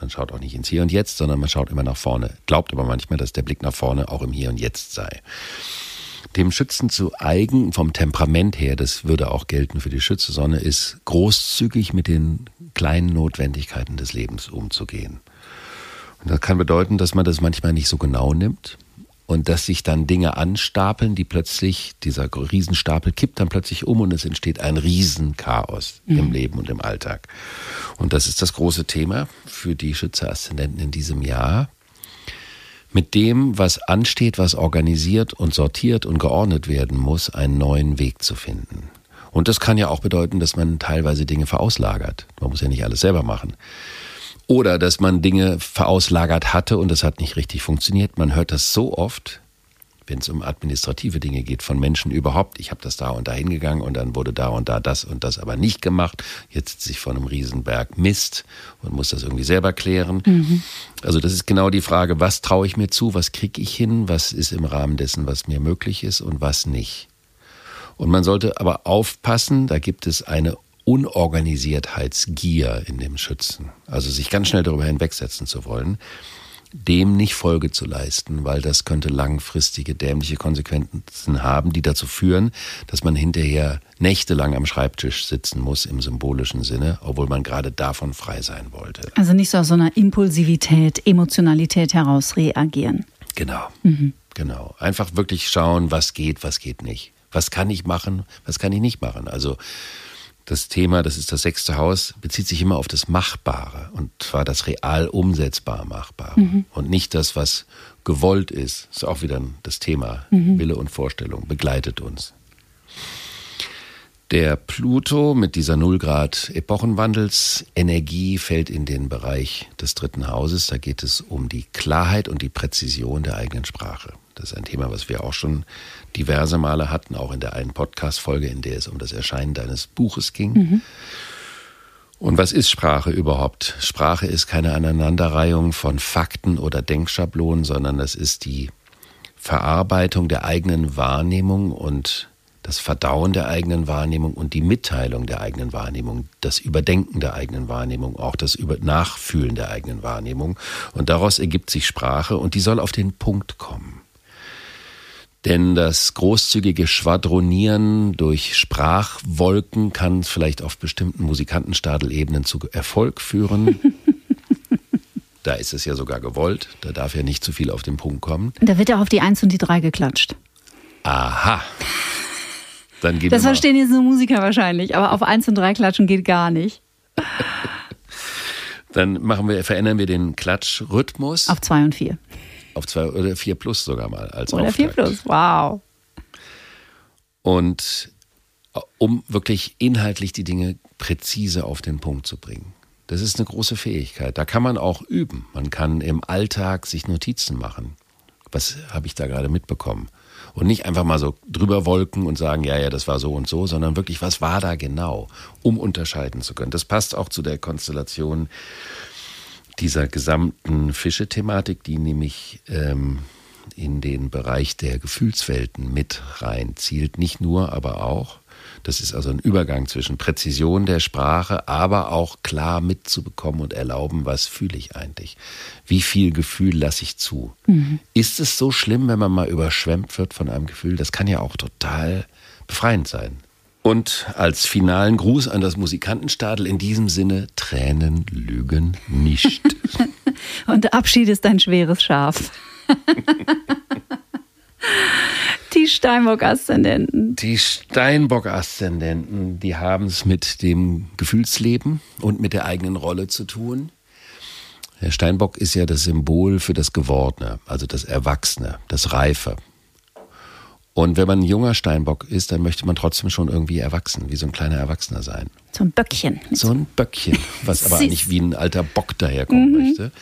man schaut auch nicht ins Hier und Jetzt, sondern man schaut immer nach vorne. Glaubt aber manchmal, dass der Blick nach vorne auch im Hier und Jetzt sei. Dem Schützen zu eigen, vom Temperament her, das würde auch gelten für die Schütze-Sonne, ist großzügig mit den kleinen Notwendigkeiten des Lebens umzugehen. Und das kann bedeuten, dass man das manchmal nicht so genau nimmt und dass sich dann Dinge anstapeln, die plötzlich, dieser Riesenstapel kippt dann plötzlich um und es entsteht ein Riesenchaos mhm. im Leben und im Alltag. Und das ist das große Thema für die Schütze-Aszendenten in diesem Jahr. Mit dem, was ansteht, was organisiert und sortiert und geordnet werden muss, einen neuen Weg zu finden. Und das kann ja auch bedeuten, dass man teilweise Dinge verauslagert. Man muss ja nicht alles selber machen. Oder dass man Dinge verauslagert hatte und das hat nicht richtig funktioniert. Man hört das so oft, wenn es um administrative Dinge geht, von Menschen überhaupt. Ich habe das da und da hingegangen und dann wurde da und da das und das aber nicht gemacht. Jetzt sitze ich vor einem Riesenberg Mist und muss das irgendwie selber klären. Mhm. Also das ist genau die Frage, was traue ich mir zu, was kriege ich hin, was ist im Rahmen dessen, was mir möglich ist und was nicht. Und man sollte aber aufpassen, da gibt es eine Unorganisiertheitsgier in dem Schützen. Also sich ganz schnell darüber hinwegsetzen zu wollen, dem nicht Folge zu leisten, weil das könnte langfristige dämliche Konsequenzen haben, die dazu führen, dass man hinterher nächtelang am Schreibtisch sitzen muss im symbolischen Sinne, obwohl man gerade davon frei sein wollte.
Also nicht so aus so einer Impulsivität, Emotionalität heraus reagieren.
Genau. Mhm. Genau. Einfach wirklich schauen, was geht, was geht nicht was kann ich machen, was kann ich nicht machen. Also das Thema, das ist das sechste Haus, bezieht sich immer auf das Machbare und zwar das real umsetzbar Machbare mhm. und nicht das, was gewollt ist. Das ist auch wieder das Thema. Mhm. Wille und Vorstellung begleitet uns. Der Pluto mit dieser Nullgrad Epochenwandelsenergie fällt in den Bereich des dritten Hauses. Da geht es um die Klarheit und die Präzision der eigenen Sprache. Das ist ein Thema, was wir auch schon diverse Male hatten, auch in der einen Podcast-Folge, in der es um das Erscheinen deines Buches ging. Mhm. Und was ist Sprache überhaupt? Sprache ist keine Aneinanderreihung von Fakten oder Denkschablonen, sondern es ist die Verarbeitung der eigenen Wahrnehmung und das Verdauen der eigenen Wahrnehmung und die Mitteilung der eigenen Wahrnehmung, das Überdenken der eigenen Wahrnehmung, auch das Nachfühlen der eigenen Wahrnehmung. Und daraus ergibt sich Sprache und die soll auf den Punkt kommen. Denn das großzügige Schwadronieren durch Sprachwolken kann vielleicht auf bestimmten Musikantenstadelebenen zu Erfolg führen. da ist es ja sogar gewollt. Da darf ja nicht zu viel auf den Punkt kommen.
Da wird ja auf die Eins und die Drei geklatscht.
Aha.
Dann das verstehen jetzt nur Musiker wahrscheinlich, aber auf 1 und 3 klatschen geht gar nicht.
Dann machen wir, verändern wir den Klatschrhythmus.
Auf 2 und 4.
Auf 2 oder 4 plus sogar mal als
Oder 4 plus, wow.
Und äh, um wirklich inhaltlich die Dinge präzise auf den Punkt zu bringen. Das ist eine große Fähigkeit. Da kann man auch üben. Man kann im Alltag sich Notizen machen. Was habe ich da gerade mitbekommen? Und nicht einfach mal so drüber wolken und sagen, ja, ja, das war so und so, sondern wirklich, was war da genau, um unterscheiden zu können. Das passt auch zu der Konstellation dieser gesamten Fische-Thematik, die nämlich ähm, in den Bereich der Gefühlswelten mit rein zielt. Nicht nur, aber auch. Das ist also ein Übergang zwischen Präzision der Sprache, aber auch klar mitzubekommen und erlauben, was fühle ich eigentlich? Wie viel Gefühl lasse ich zu? Mhm. Ist es so schlimm, wenn man mal überschwemmt wird von einem Gefühl? Das kann ja auch total befreiend sein. Und als finalen Gruß an das Musikantenstadel in diesem Sinne, Tränen lügen nicht.
und Abschied ist ein schweres Schaf. Die Steinbock-Aszendenten.
Die Steinbock-Aszendenten, die haben es mit dem Gefühlsleben und mit der eigenen Rolle zu tun. Der Steinbock ist ja das Symbol für das Gewordene, also das Erwachsene, das Reife. Und wenn man ein junger Steinbock ist, dann möchte man trotzdem schon irgendwie erwachsen, wie so ein kleiner Erwachsener sein.
So ein Böckchen.
So ein Böckchen, was aber eigentlich wie ein alter Bock daherkommen mhm. möchte.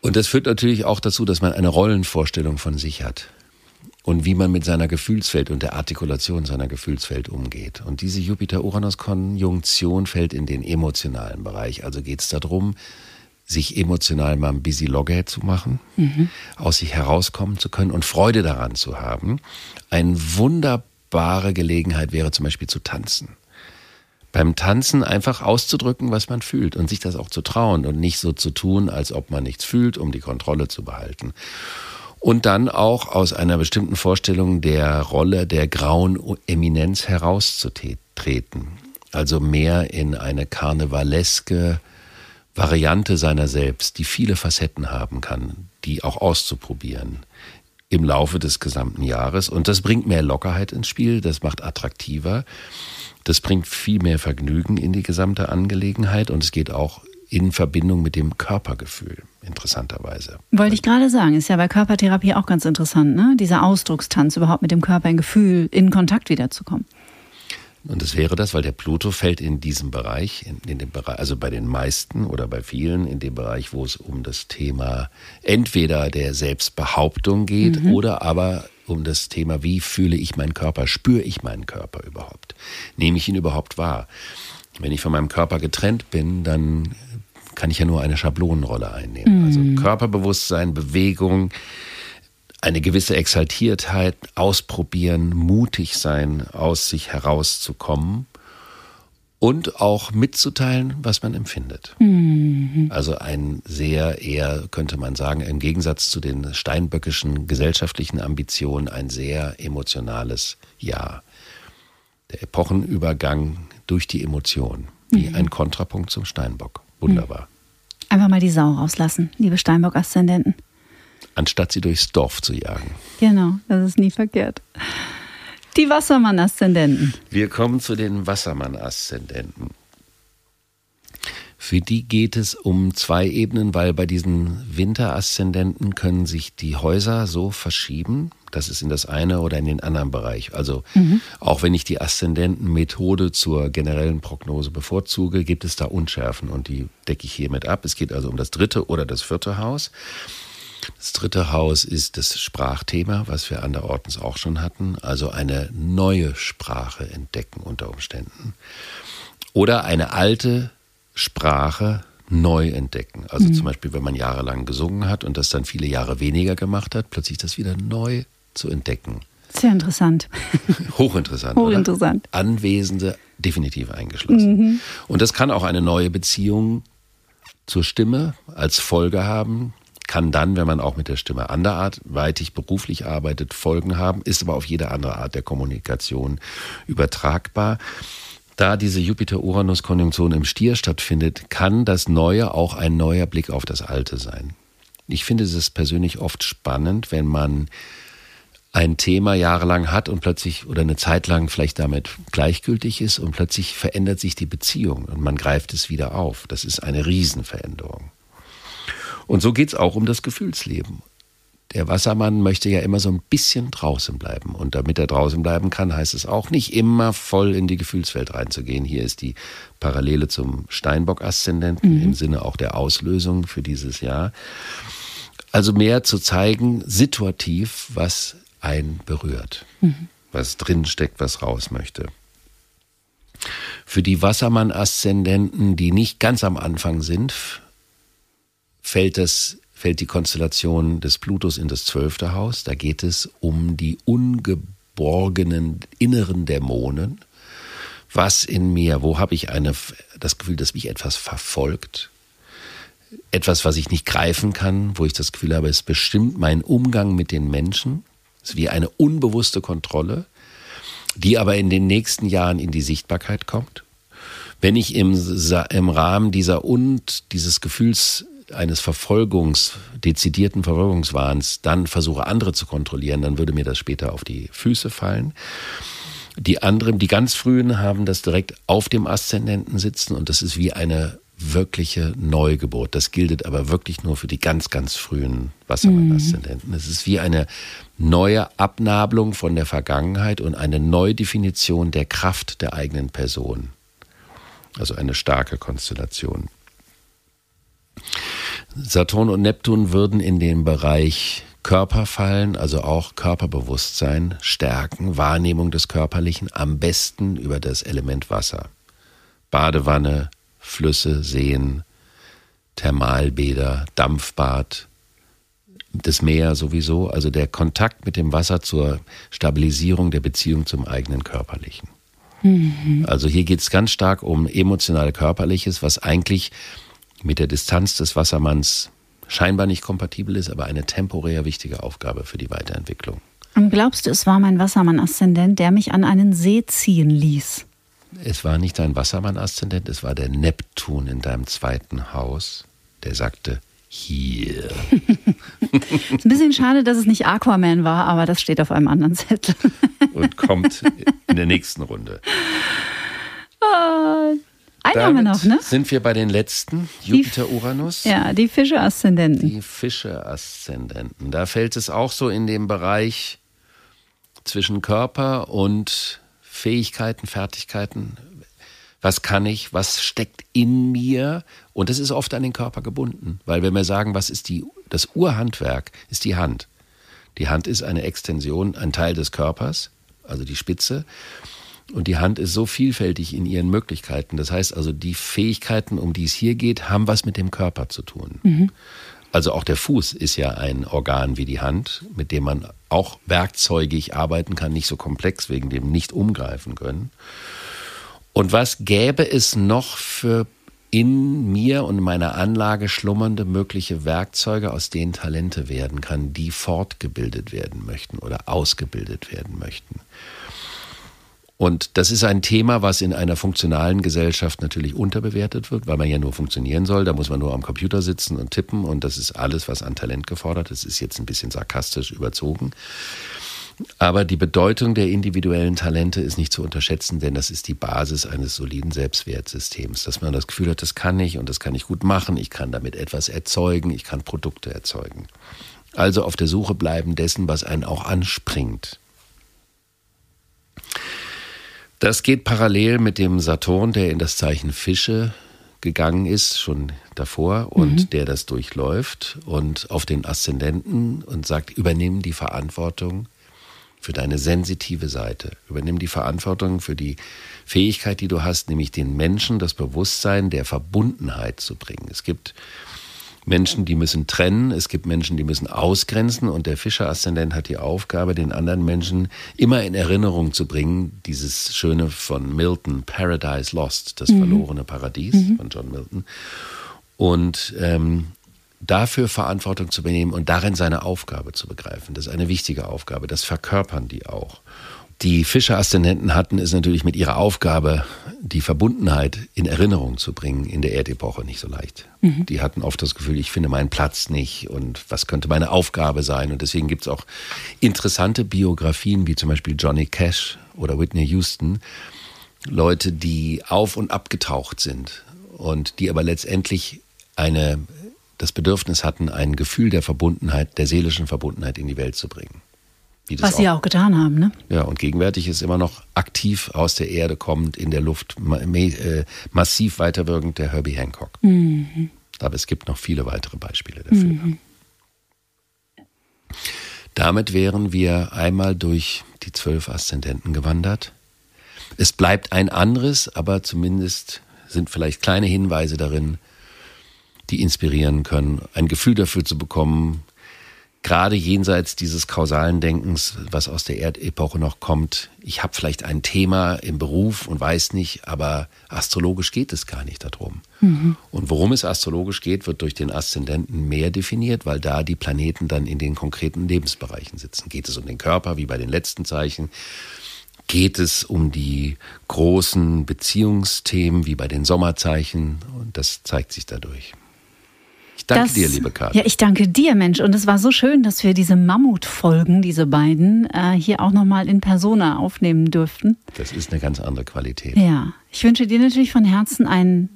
Und das führt natürlich auch dazu, dass man eine Rollenvorstellung von sich hat und wie man mit seiner Gefühlswelt und der Artikulation seiner Gefühlswelt umgeht. Und diese Jupiter-Uranus-Konjunktion fällt in den emotionalen Bereich. Also geht es darum, sich emotional mal ein busy Logger zu machen, mhm. aus sich herauskommen zu können und Freude daran zu haben. Eine wunderbare Gelegenheit wäre zum Beispiel zu tanzen beim Tanzen einfach auszudrücken, was man fühlt und sich das auch zu trauen und nicht so zu tun, als ob man nichts fühlt, um die Kontrolle zu behalten. Und dann auch aus einer bestimmten Vorstellung der Rolle der grauen Eminenz herauszutreten. Also mehr in eine karnevaleske Variante seiner selbst, die viele Facetten haben kann, die auch auszuprobieren im Laufe des gesamten Jahres. Und das bringt mehr Lockerheit ins Spiel, das macht attraktiver. Das bringt viel mehr Vergnügen in die gesamte Angelegenheit und es geht auch in Verbindung mit dem Körpergefühl, interessanterweise.
Wollte ich gerade sagen, ist ja bei Körpertherapie auch ganz interessant, ne? Dieser Ausdruckstanz, überhaupt mit dem Körper in Gefühl, in Kontakt wiederzukommen.
Und es wäre das, weil der Pluto fällt in diesem Bereich, in, in, dem Bereich, also bei den meisten oder bei vielen, in dem Bereich, wo es um das Thema entweder der Selbstbehauptung geht mhm. oder aber um das Thema, wie fühle ich meinen Körper, spüre ich meinen Körper überhaupt, nehme ich ihn überhaupt wahr. Wenn ich von meinem Körper getrennt bin, dann kann ich ja nur eine Schablonenrolle einnehmen. Also mhm. Also Körperbewusstsein, Bewegung, eine gewisse Exaltiertheit, ausprobieren, mutig sein, aus sich herauszukommen und auch mitzuteilen, was man empfindet. Mhm. Also ein sehr eher, könnte man sagen, im Gegensatz zu den steinböckischen gesellschaftlichen Ambitionen, ein sehr emotionales Jahr. Der Epochenübergang durch die Emotion, wie mhm. ein Kontrapunkt zum Steinbock. Wunderbar.
Einfach mal die Sau rauslassen, liebe Steinbock-Aszendenten.
Anstatt sie durchs Dorf zu jagen.
Genau, das ist nie verkehrt. Die Wassermann-Aszendenten.
Wir kommen zu den Wassermann-Aszendenten. Für die geht es um zwei Ebenen, weil bei diesen Winter-Aszendenten können sich die Häuser so verschieben, dass es in das eine oder in den anderen Bereich. Also mhm. auch wenn ich die Aszendenten-Methode zur generellen Prognose bevorzuge, gibt es da Unschärfen und die decke ich hiermit ab. Es geht also um das dritte oder das vierte Haus. Das dritte Haus ist das Sprachthema, was wir anderortens auch schon hatten, also eine neue Sprache entdecken unter Umständen. Oder eine alte Sprache neu entdecken. Also mhm. zum Beispiel, wenn man jahrelang gesungen hat und das dann viele Jahre weniger gemacht hat, plötzlich das wieder neu zu entdecken.
Sehr interessant.
Hochinteressant.
Hochinteressant.
Oder? Anwesende definitiv eingeschlossen. Mhm. Und das kann auch eine neue Beziehung zur Stimme als Folge haben. Kann dann, wenn man auch mit der Stimme anderweitig beruflich arbeitet, Folgen haben, ist aber auf jede andere Art der Kommunikation übertragbar da diese Jupiter-Uranus-Konjunktion im Stier stattfindet, kann das Neue auch ein neuer Blick auf das Alte sein. Ich finde es persönlich oft spannend, wenn man ein Thema jahrelang hat und plötzlich oder eine Zeit lang vielleicht damit gleichgültig ist und plötzlich verändert sich die Beziehung und man greift es wieder auf. Das ist eine Riesenveränderung. Und so geht es auch um das Gefühlsleben der Wassermann möchte ja immer so ein bisschen draußen bleiben. Und damit er draußen bleiben kann, heißt es auch nicht immer voll in die Gefühlswelt reinzugehen. Hier ist die Parallele zum Steinbock-Aszendenten mhm. im Sinne auch der Auslösung für dieses Jahr. Also mehr zu zeigen, situativ, was einen berührt, mhm. was drin steckt, was raus möchte. Für die Wassermann-Aszendenten, die nicht ganz am Anfang sind, fällt das fällt die Konstellation des Plutos in das zwölfte Haus. Da geht es um die ungeborgenen inneren Dämonen. Was in mir, wo habe ich eine, das Gefühl, dass mich etwas verfolgt? Etwas, was ich nicht greifen kann, wo ich das Gefühl habe, es bestimmt meinen Umgang mit den Menschen. Es ist wie eine unbewusste Kontrolle, die aber in den nächsten Jahren in die Sichtbarkeit kommt. Wenn ich im, im Rahmen dieser und dieses Gefühls eines Verfolgungs, dezidierten Verfolgungswahns dann versuche, andere zu kontrollieren, dann würde mir das später auf die Füße fallen. Die anderen, die ganz frühen, haben das direkt auf dem Aszendenten sitzen und das ist wie eine wirkliche Neugeburt. Das gilt aber wirklich nur für die ganz, ganz frühen Wassermann-Aszendenten. Es ist wie eine neue Abnabelung von der Vergangenheit und eine Neudefinition der Kraft der eigenen Person. Also eine starke Konstellation. Saturn und Neptun würden in den Bereich Körper fallen, also auch Körperbewusstsein, Stärken, Wahrnehmung des Körperlichen, am besten über das Element Wasser. Badewanne, Flüsse, Seen, Thermalbäder, Dampfbad, das Meer sowieso, also der Kontakt mit dem Wasser zur Stabilisierung der Beziehung zum eigenen Körperlichen. Mhm. Also hier geht es ganz stark um emotional Körperliches, was eigentlich mit der Distanz des Wassermanns scheinbar nicht kompatibel ist, aber eine temporär wichtige Aufgabe für die Weiterentwicklung.
Und glaubst du, es war mein Wassermann-Aszendent, der mich an einen See ziehen ließ?
Es war nicht dein Wassermann-Aszendent, es war der Neptun in deinem zweiten Haus, der sagte, hier.
ist ein bisschen schade, dass es nicht Aquaman war, aber das steht auf einem anderen Zettel.
Und kommt in der nächsten Runde.
Oh, einen haben wir noch, ne?
Sind wir bei den letzten, Jupiter-Uranus?
Ja, die Fische-Aszendenten.
Die Fische-Aszendenten. Da fällt es auch so in den Bereich zwischen Körper und Fähigkeiten, Fertigkeiten. Was kann ich? Was steckt in mir? Und das ist oft an den Körper gebunden. Weil wenn wir sagen, was ist die, das Urhandwerk, ist die Hand. Die Hand ist eine Extension, ein Teil des Körpers, also die Spitze. Und die Hand ist so vielfältig in ihren Möglichkeiten. Das heißt also, die Fähigkeiten, um die es hier geht, haben was mit dem Körper zu tun. Mhm. Also auch der Fuß ist ja ein Organ wie die Hand, mit dem man auch werkzeugig arbeiten kann, nicht so komplex wegen dem nicht umgreifen können. Und was gäbe es noch für in mir und meiner Anlage schlummernde mögliche Werkzeuge, aus denen Talente werden kann, die fortgebildet werden möchten oder ausgebildet werden möchten? Und das ist ein Thema, was in einer funktionalen Gesellschaft natürlich unterbewertet wird, weil man ja nur funktionieren soll. Da muss man nur am Computer sitzen und tippen und das ist alles, was an Talent gefordert ist. Das ist jetzt ein bisschen sarkastisch überzogen. Aber die Bedeutung der individuellen Talente ist nicht zu unterschätzen, denn das ist die Basis eines soliden Selbstwertsystems, dass man das Gefühl hat, das kann ich und das kann ich gut machen, ich kann damit etwas erzeugen, ich kann Produkte erzeugen. Also auf der Suche bleiben dessen, was einen auch anspringt. Das geht parallel mit dem Saturn, der in das Zeichen Fische gegangen ist, schon davor, und mhm. der das durchläuft und auf den Aszendenten und sagt, übernimm die Verantwortung für deine sensitive Seite. Übernimm die Verantwortung für die Fähigkeit, die du hast, nämlich den Menschen das Bewusstsein der Verbundenheit zu bringen. Es gibt Menschen, die müssen trennen, es gibt Menschen, die müssen ausgrenzen und der Fischer-Aszendent hat die Aufgabe, den anderen Menschen immer in Erinnerung zu bringen, dieses schöne von Milton, Paradise Lost, das mhm. verlorene Paradies mhm. von John Milton. Und ähm, dafür Verantwortung zu übernehmen und darin seine Aufgabe zu begreifen. Das ist eine wichtige Aufgabe, das verkörpern die auch die Fischer-Aszendenten hatten, ist natürlich mit ihrer Aufgabe, die Verbundenheit in Erinnerung zu bringen, in der Erdepoche nicht so leicht. Mhm. Die hatten oft das Gefühl, ich finde meinen Platz nicht und was könnte meine Aufgabe sein. Und deswegen gibt es auch interessante Biografien, wie zum Beispiel Johnny Cash oder Whitney Houston. Leute, die auf und abgetaucht sind und die aber letztendlich eine, das Bedürfnis hatten, ein Gefühl der Verbundenheit, der seelischen Verbundenheit in die Welt zu bringen.
Was sie auch getan haben, ne?
Ja, und gegenwärtig ist immer noch aktiv aus der Erde kommend, in der Luft, äh, massiv weiterwirkend der Herbie Hancock. Mhm. Aber es gibt noch viele weitere Beispiele dafür. Mhm. Damit wären wir einmal durch die zwölf Aszendenten gewandert. Es bleibt ein anderes, aber zumindest sind vielleicht kleine Hinweise darin, die inspirieren können, ein Gefühl dafür zu bekommen, gerade jenseits dieses kausalen Denkens, was aus der Erdepoche noch kommt, ich habe vielleicht ein Thema im Beruf und weiß nicht, aber astrologisch geht es gar nicht darum. Mhm. Und worum es astrologisch geht, wird durch den Aszendenten mehr definiert, weil da die Planeten dann in den konkreten Lebensbereichen sitzen. Geht es um den Körper, wie bei den letzten Zeichen? Geht es um die großen Beziehungsthemen, wie bei den Sommerzeichen? Und das zeigt sich dadurch. Ich danke das, dir, liebe Karin.
Ja, ich danke dir, Mensch. Und es war so schön, dass wir diese Mammutfolgen, diese beiden, äh, hier auch nochmal in Persona aufnehmen durften.
Das ist eine ganz andere Qualität.
Ja, ich wünsche dir natürlich von Herzen einen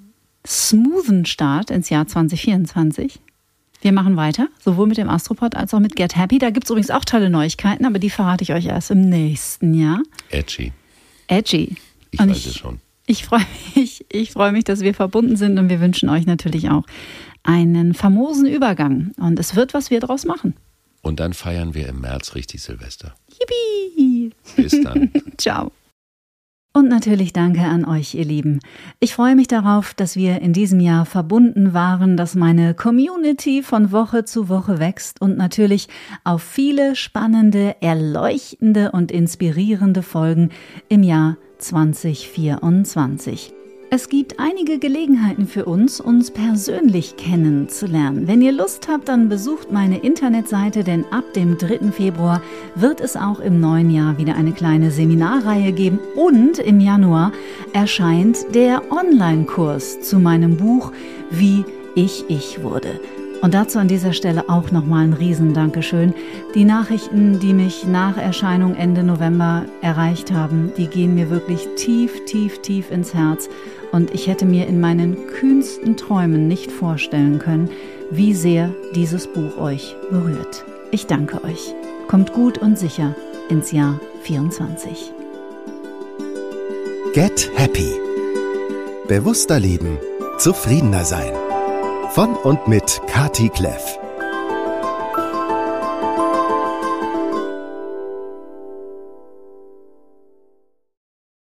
smoothen Start ins Jahr 2024. Wir machen weiter, sowohl mit dem Astropod als auch mit Get Happy. Da gibt es übrigens auch tolle Neuigkeiten, aber die verrate ich euch erst im nächsten Jahr.
Edgy.
Edgy.
Ich und weiß ich, es schon.
Ich freue mich, ich freue mich, dass wir verbunden sind und wir wünschen euch natürlich auch einen famosen Übergang. Und es wird, was wir daraus machen.
Und dann feiern wir im März richtig Silvester.
Yippie!
Bis dann.
Ciao. Und natürlich danke an euch, ihr Lieben. Ich freue mich darauf, dass wir in diesem Jahr verbunden waren, dass meine Community von Woche zu Woche wächst und natürlich auf viele spannende, erleuchtende und inspirierende Folgen im Jahr 2024. Es gibt einige Gelegenheiten für uns, uns persönlich kennenzulernen. Wenn ihr Lust habt, dann besucht meine Internetseite, denn ab dem 3. Februar wird es auch im neuen Jahr wieder eine kleine Seminarreihe geben und im Januar erscheint der Online-Kurs zu meinem Buch Wie ich ich wurde. Und dazu an dieser Stelle auch nochmal ein Riesendankeschön. Die Nachrichten, die mich nach Erscheinung Ende November erreicht haben, die gehen mir wirklich tief, tief, tief ins Herz. Und ich hätte mir in meinen kühnsten Träumen nicht vorstellen können, wie sehr dieses Buch euch berührt. Ich danke euch. Kommt gut und sicher ins Jahr 24.
Get Happy. Bewusster leben, zufriedener sein. Von und mit Kati Kleff.